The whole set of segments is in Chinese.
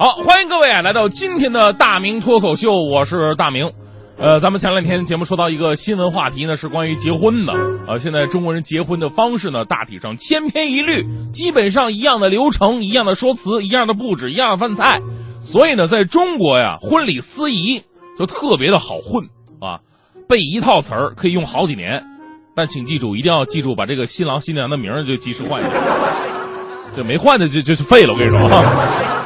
好，欢迎各位啊，来到今天的大明脱口秀，我是大明。呃，咱们前两天节目说到一个新闻话题呢，是关于结婚的。呃，现在中国人结婚的方式呢，大体上千篇一律，基本上一样的流程，一样的说辞，一样的布置，一样的饭菜。所以呢，在中国呀，婚礼司仪就特别的好混啊，背一套词儿可以用好几年。但请记住，一定要记住把这个新郎新娘的名儿就及时换一下，这没换的就就是废了。我跟你说啊。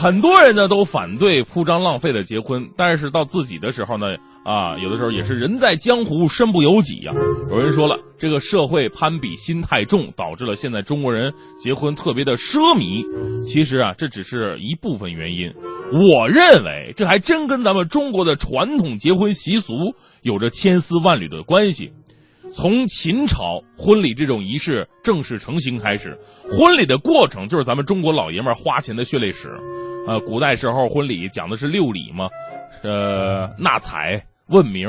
很多人呢都反对铺张浪费的结婚，但是到自己的时候呢，啊，有的时候也是人在江湖身不由己呀。有人说了，这个社会攀比心太重，导致了现在中国人结婚特别的奢靡。其实啊，这只是一部分原因。我认为这还真跟咱们中国的传统结婚习俗有着千丝万缕的关系。从秦朝婚礼这种仪式正式成型开始，婚礼的过程就是咱们中国老爷们花钱的血泪史。呃，古代时候婚礼讲的是六礼嘛，呃，纳采、问名、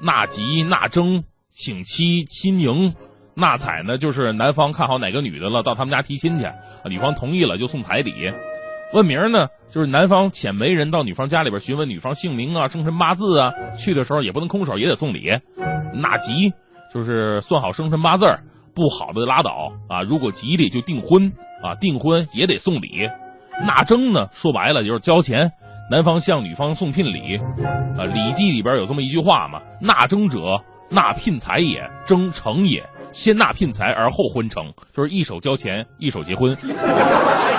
纳吉、纳征、请妻、亲迎。纳采呢，就是男方看好哪个女的了，到他们家提亲去，女方同意了就送彩礼。问名呢，就是男方遣媒人到女方家里边询问女方姓名啊、生辰八字啊，去的时候也不能空手，也得送礼。纳吉。就是算好生辰八字不好的拉倒啊！如果吉利就订婚啊，订婚也得送礼。纳征呢，说白了就是交钱，男方向女方送聘礼。啊，《礼记》里边有这么一句话嘛：“纳征者，纳聘财也，征成也。先纳聘财而后婚成，就是一手交钱，一手结婚。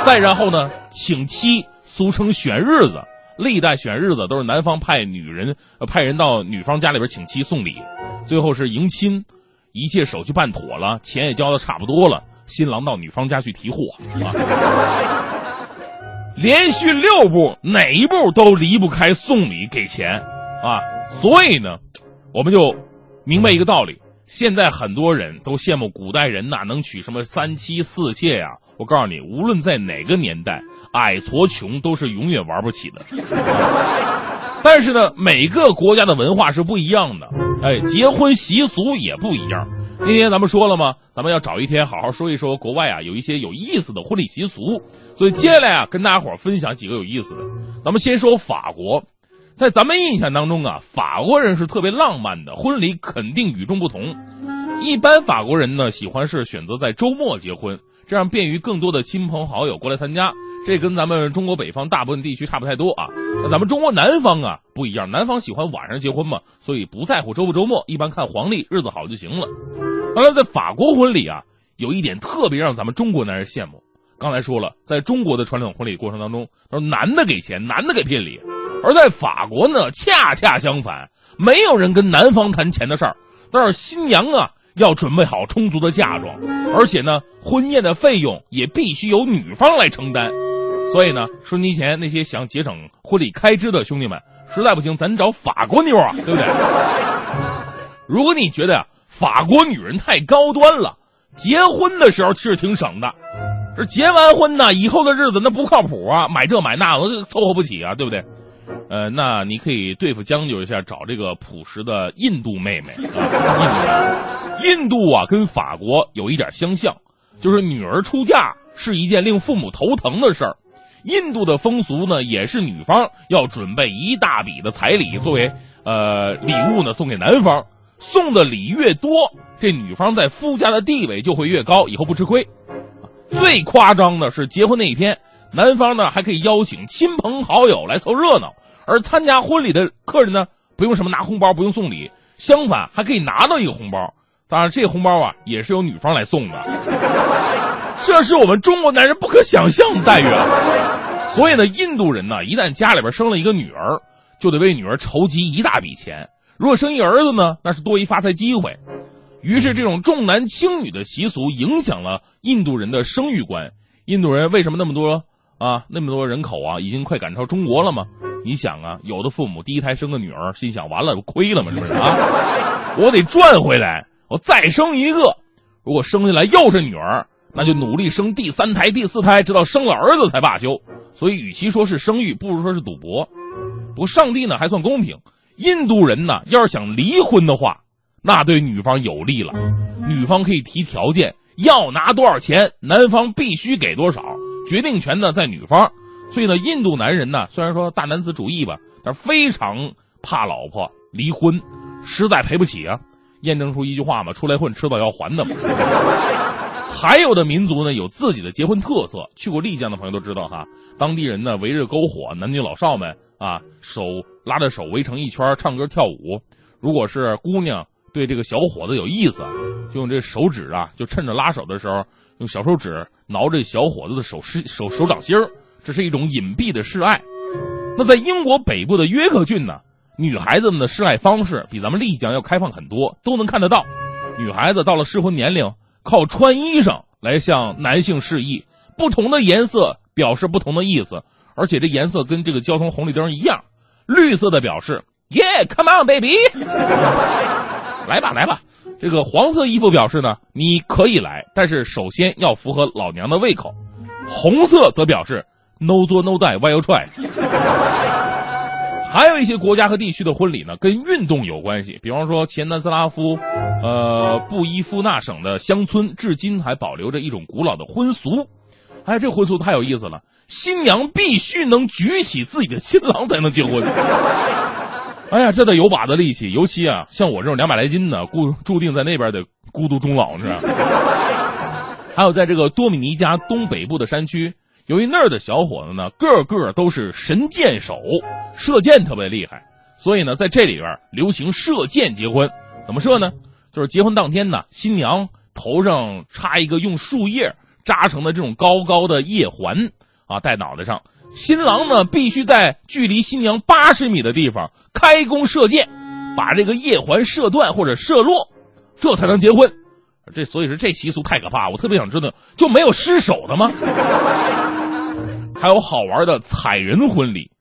再然后呢，请妻，俗称选日子。历代选日子都是男方派女人，派人到女方家里边请妻送礼。”最后是迎亲，一切手续办妥了，钱也交的差不多了，新郎到女方家去提货。连续六步，哪一步都离不开送礼给钱啊！所以呢，我们就明白一个道理：现在很多人都羡慕古代人呐，能娶什么三妻四妾呀。我告诉你，无论在哪个年代，矮矬穷都是永远玩不起的。但是呢，每个国家的文化是不一样的。哎，结婚习俗也不一样。那天咱们说了吗？咱们要找一天好好说一说国外啊，有一些有意思的婚礼习俗。所以接下来啊，跟大家伙分享几个有意思的。咱们先说法国，在咱们印象当中啊，法国人是特别浪漫的，婚礼肯定与众不同。一般法国人呢，喜欢是选择在周末结婚。这样便于更多的亲朋好友过来参加，这跟咱们中国北方大部分地区差不太多啊。那咱们中国南方啊不一样，南方喜欢晚上结婚嘛，所以不在乎周不周末，一般看黄历日子好就行了。当然，在法国婚礼啊，有一点特别让咱们中国男人羡慕。刚才说了，在中国的传统婚礼过程当中，都是男的给钱，男的给聘礼；而在法国呢，恰恰相反，没有人跟男方谈钱的事儿，都是新娘啊。要准备好充足的嫁妆，而且呢，婚宴的费用也必须由女方来承担。所以呢，春节前那些想节省婚礼开支的兄弟们，实在不行，咱找法国妞啊，对不对？如果你觉得法国女人太高端了，结婚的时候其实挺省的，这结完婚呢，以后的日子那不靠谱啊，买这买那，我凑合不起啊，对不对？呃，那你可以对付将就一下，找这个朴实的印度妹妹。印度啊，跟法国有一点相像，就是女儿出嫁是一件令父母头疼的事儿。印度的风俗呢，也是女方要准备一大笔的彩礼作为呃礼物呢送给男方，送的礼越多，这女方在夫家的地位就会越高，以后不吃亏。最夸张的是结婚那一天，男方呢还可以邀请亲朋好友来凑热闹。而参加婚礼的客人呢，不用什么拿红包，不用送礼，相反还可以拿到一个红包。当然，这红包啊也是由女方来送的，这是我们中国男人不可想象的待遇啊！所以呢，印度人呢，一旦家里边生了一个女儿，就得为女儿筹集一大笔钱；如果生一儿子呢，那是多一发财机会。于是，这种重男轻女的习俗影响了印度人的生育观。印度人为什么那么多啊？那么多人口啊，已经快赶超中国了吗？你想啊，有的父母第一胎生个女儿，心想完了，亏了吗？是不是啊？我得赚回来，我再生一个。如果生下来又是女儿，那就努力生第三胎、第四胎，直到生了儿子才罢休。所以，与其说是生育，不如说是赌博。不过，上帝呢还算公平，印度人呢要是想离婚的话，那对女方有利了。女方可以提条件，要拿多少钱，男方必须给多少，决定权呢在女方。所以呢，印度男人呢，虽然说大男子主义吧，但是非常怕老婆离婚，实在赔不起啊。验证出一句话嘛：出来混，迟早要还的嘛。还有的民族呢，有自己的结婚特色。去过丽江的朋友都知道哈，当地人呢围着篝火，男女老少们啊手拉着手围成一圈唱歌跳舞。如果是姑娘对这个小伙子有意思，就用这手指啊，就趁着拉手的时候，用小手指挠这小伙子的手手手手掌心儿，这是一种隐蔽的示爱。那在英国北部的约克郡呢，女孩子们的示爱方式比咱们丽江要开放很多，都能看得到。女孩子到了适婚年龄。靠穿衣裳来向男性示意，不同的颜色表示不同的意思，而且这颜色跟这个交通红绿灯一样，绿色的表示 Yeah，come on baby，来吧来吧，这个黄色衣服表示呢你可以来，但是首先要符合老娘的胃口，红色则表示 No 作 No die，Why you try？还有一些国家和地区的婚礼呢，跟运动有关系。比方说，前南斯拉夫，呃，布依夫纳省的乡村，至今还保留着一种古老的婚俗。哎，这婚俗太有意思了，新娘必须能举起自己的新郎才能结婚。哎呀，这得有把子力气，尤其啊，像我这种两百来斤的，固注定在那边得孤独终老，是吧？还有，在这个多米尼加东北部的山区。由于那儿的小伙子呢，个个都是神箭手，射箭特别厉害，所以呢，在这里边流行射箭结婚。怎么射呢？就是结婚当天呢，新娘头上插一个用树叶扎成的这种高高的叶环啊，戴脑袋上。新郎呢，必须在距离新娘八十米的地方开弓射箭，把这个叶环射断或者射落，这才能结婚。这所以说这习俗太可怕，我特别想知道，就没有失手的吗？还有好玩的彩人婚礼，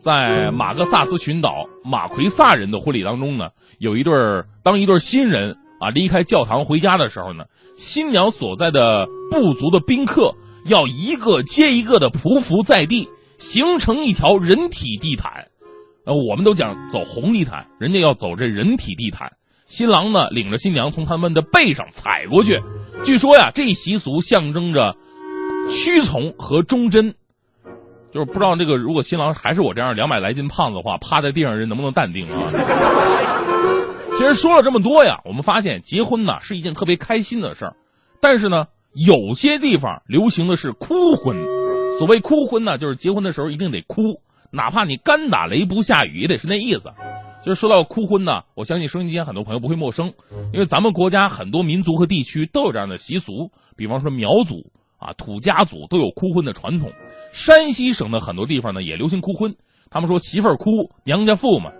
在马克萨斯群岛马奎萨人的婚礼当中呢，有一对当一对新人啊离开教堂回家的时候呢，新娘所在的部族的宾客要一个接一个的匍匐在地，形成一条人体地毯。呃，我们都讲走红地毯，人家要走这人体地毯。新郎呢领着新娘从他们的背上踩过去，据说呀，这习俗象征着屈从和忠贞。就是不知道这个，如果新郎还是我这样两百来斤胖子的话，趴在地上人能不能淡定啊？其实说了这么多呀，我们发现结婚呢是一件特别开心的事儿，但是呢，有些地方流行的是哭婚。所谓哭婚呢，就是结婚的时候一定得哭，哪怕你干打雷不下雨也得是那意思。就是说到哭婚呢，我相信收音机前很多朋友不会陌生，因为咱们国家很多民族和地区都有这样的习俗，比方说苗族。啊，土家族都有哭婚的传统，山西省的很多地方呢也流行哭婚。他们说媳妇儿哭，娘家富嘛。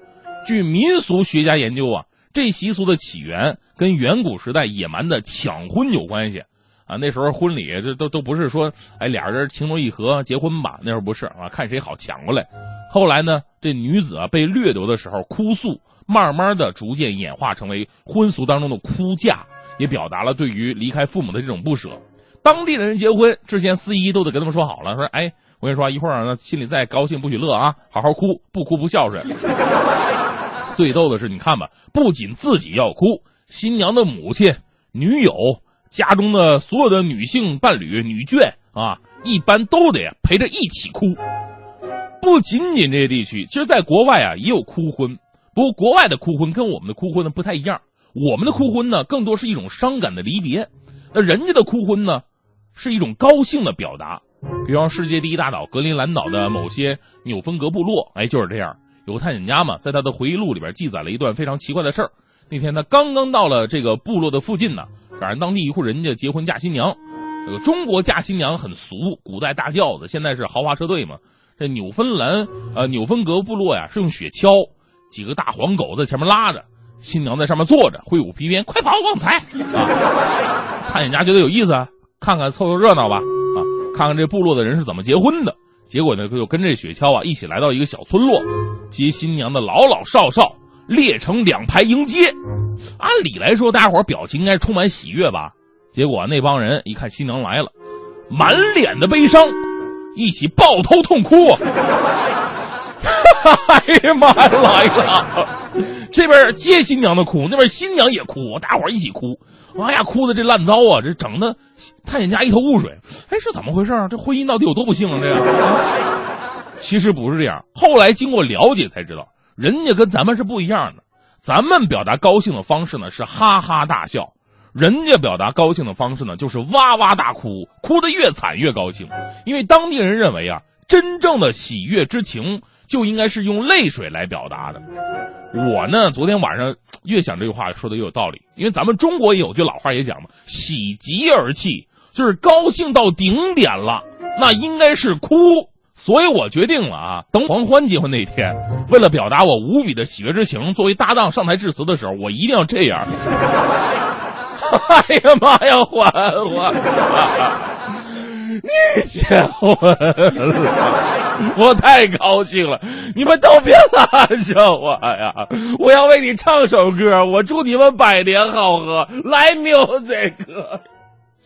据民俗学家研究啊，这习俗的起源跟远古时代野蛮的抢婚有关系。啊，那时候婚礼这都都不是说，哎，俩人情投意合结婚吧，那时候不是啊，看谁好抢过来。后来呢，这女子啊被掠夺的时候哭诉，慢慢的逐渐演化成为婚俗当中的哭嫁，也表达了对于离开父母的这种不舍。当地的人结婚之前，司仪都得跟他们说好了，说：“哎，我跟你说，一会儿呢，心里再高兴不许乐啊，好好哭，不哭不孝顺。”最逗的是，你看吧，不仅自己要哭，新娘的母亲、女友、家中的所有的女性伴侣、女眷啊，一般都得陪着一起哭。不仅仅这些地区，其实在国外啊也有哭婚，不过国外的哭婚跟我们的哭婚呢不太一样。我们的哭婚呢，更多是一种伤感的离别，那人家的哭婚呢？是一种高兴的表达，比方世界第一大岛格陵兰岛的某些纽芬格部落，哎，就是这样。有个探险家嘛，在他的回忆录里边记载了一段非常奇怪的事儿。那天他刚刚到了这个部落的附近呢，赶上当地一户人家结婚嫁新娘。这个中国嫁新娘很俗，古代大轿子，现在是豪华车队嘛。这纽芬兰呃纽芬格部落呀，是用雪橇，几个大黄狗在前面拉着，新娘在上面坐着，挥舞皮鞭，快跑旺财啊！探险家觉得有意思啊。看看凑凑热闹吧，啊，看看这部落的人是怎么结婚的。结果呢，就跟这雪橇啊一起来到一个小村落，接新娘的老老少少列成两排迎接。按理来说，大家伙表情应该充满喜悦吧？结果那帮人一看新娘来了，满脸的悲伤，一起抱头痛哭。哎呀妈呀，来了！这边接新娘的哭，那边新娘也哭，大伙一起哭。哎呀，哭的这烂糟啊！这整的探险家一头雾水。哎，是怎么回事啊？这婚姻到底有多不幸啊？这个。其实不是这样。后来经过了解才知道，人家跟咱们是不一样的。咱们表达高兴的方式呢是哈哈大笑，人家表达高兴的方式呢就是哇哇大哭，哭得越惨越高兴。因为当地人认为啊，真正的喜悦之情就应该是用泪水来表达的。我呢，昨天晚上越想这句话说的越有道理，因为咱们中国也有句老话也讲嘛，喜极而泣，就是高兴到顶点了，那应该是哭。所以我决定了啊，等黄欢结婚那天，为了表达我无比的喜悦之情，作为搭档上台致辞的时候，我一定要这样。哎呀妈呀，欢欢，你结婚了，我太高兴了！你们都别拦着我呀，我要为你唱首歌，我祝你们百年好合。来，music。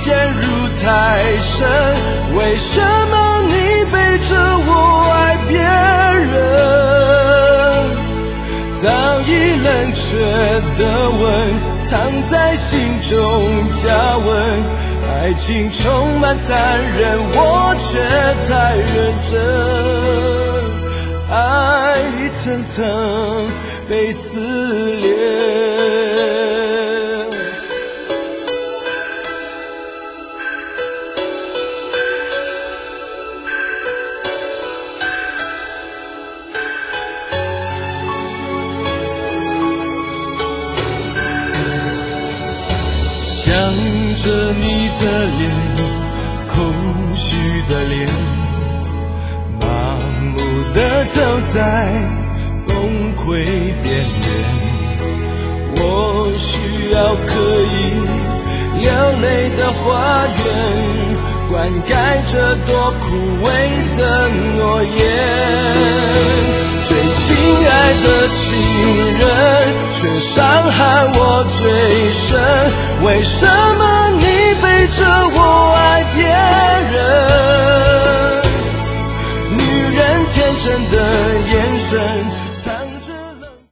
陷入太深，为什么你背着我爱别人？早已冷却的吻，藏在心中加温。爱情充满残忍，我却太认真，爱一层层被撕裂。着你的脸，空虚的脸，麻木的走在崩溃边缘。我需要可以流泪的花园，灌溉这朵枯萎的诺言最心爱的情人却伤害我最深。为什么你背着我爱别人？女人天真的眼神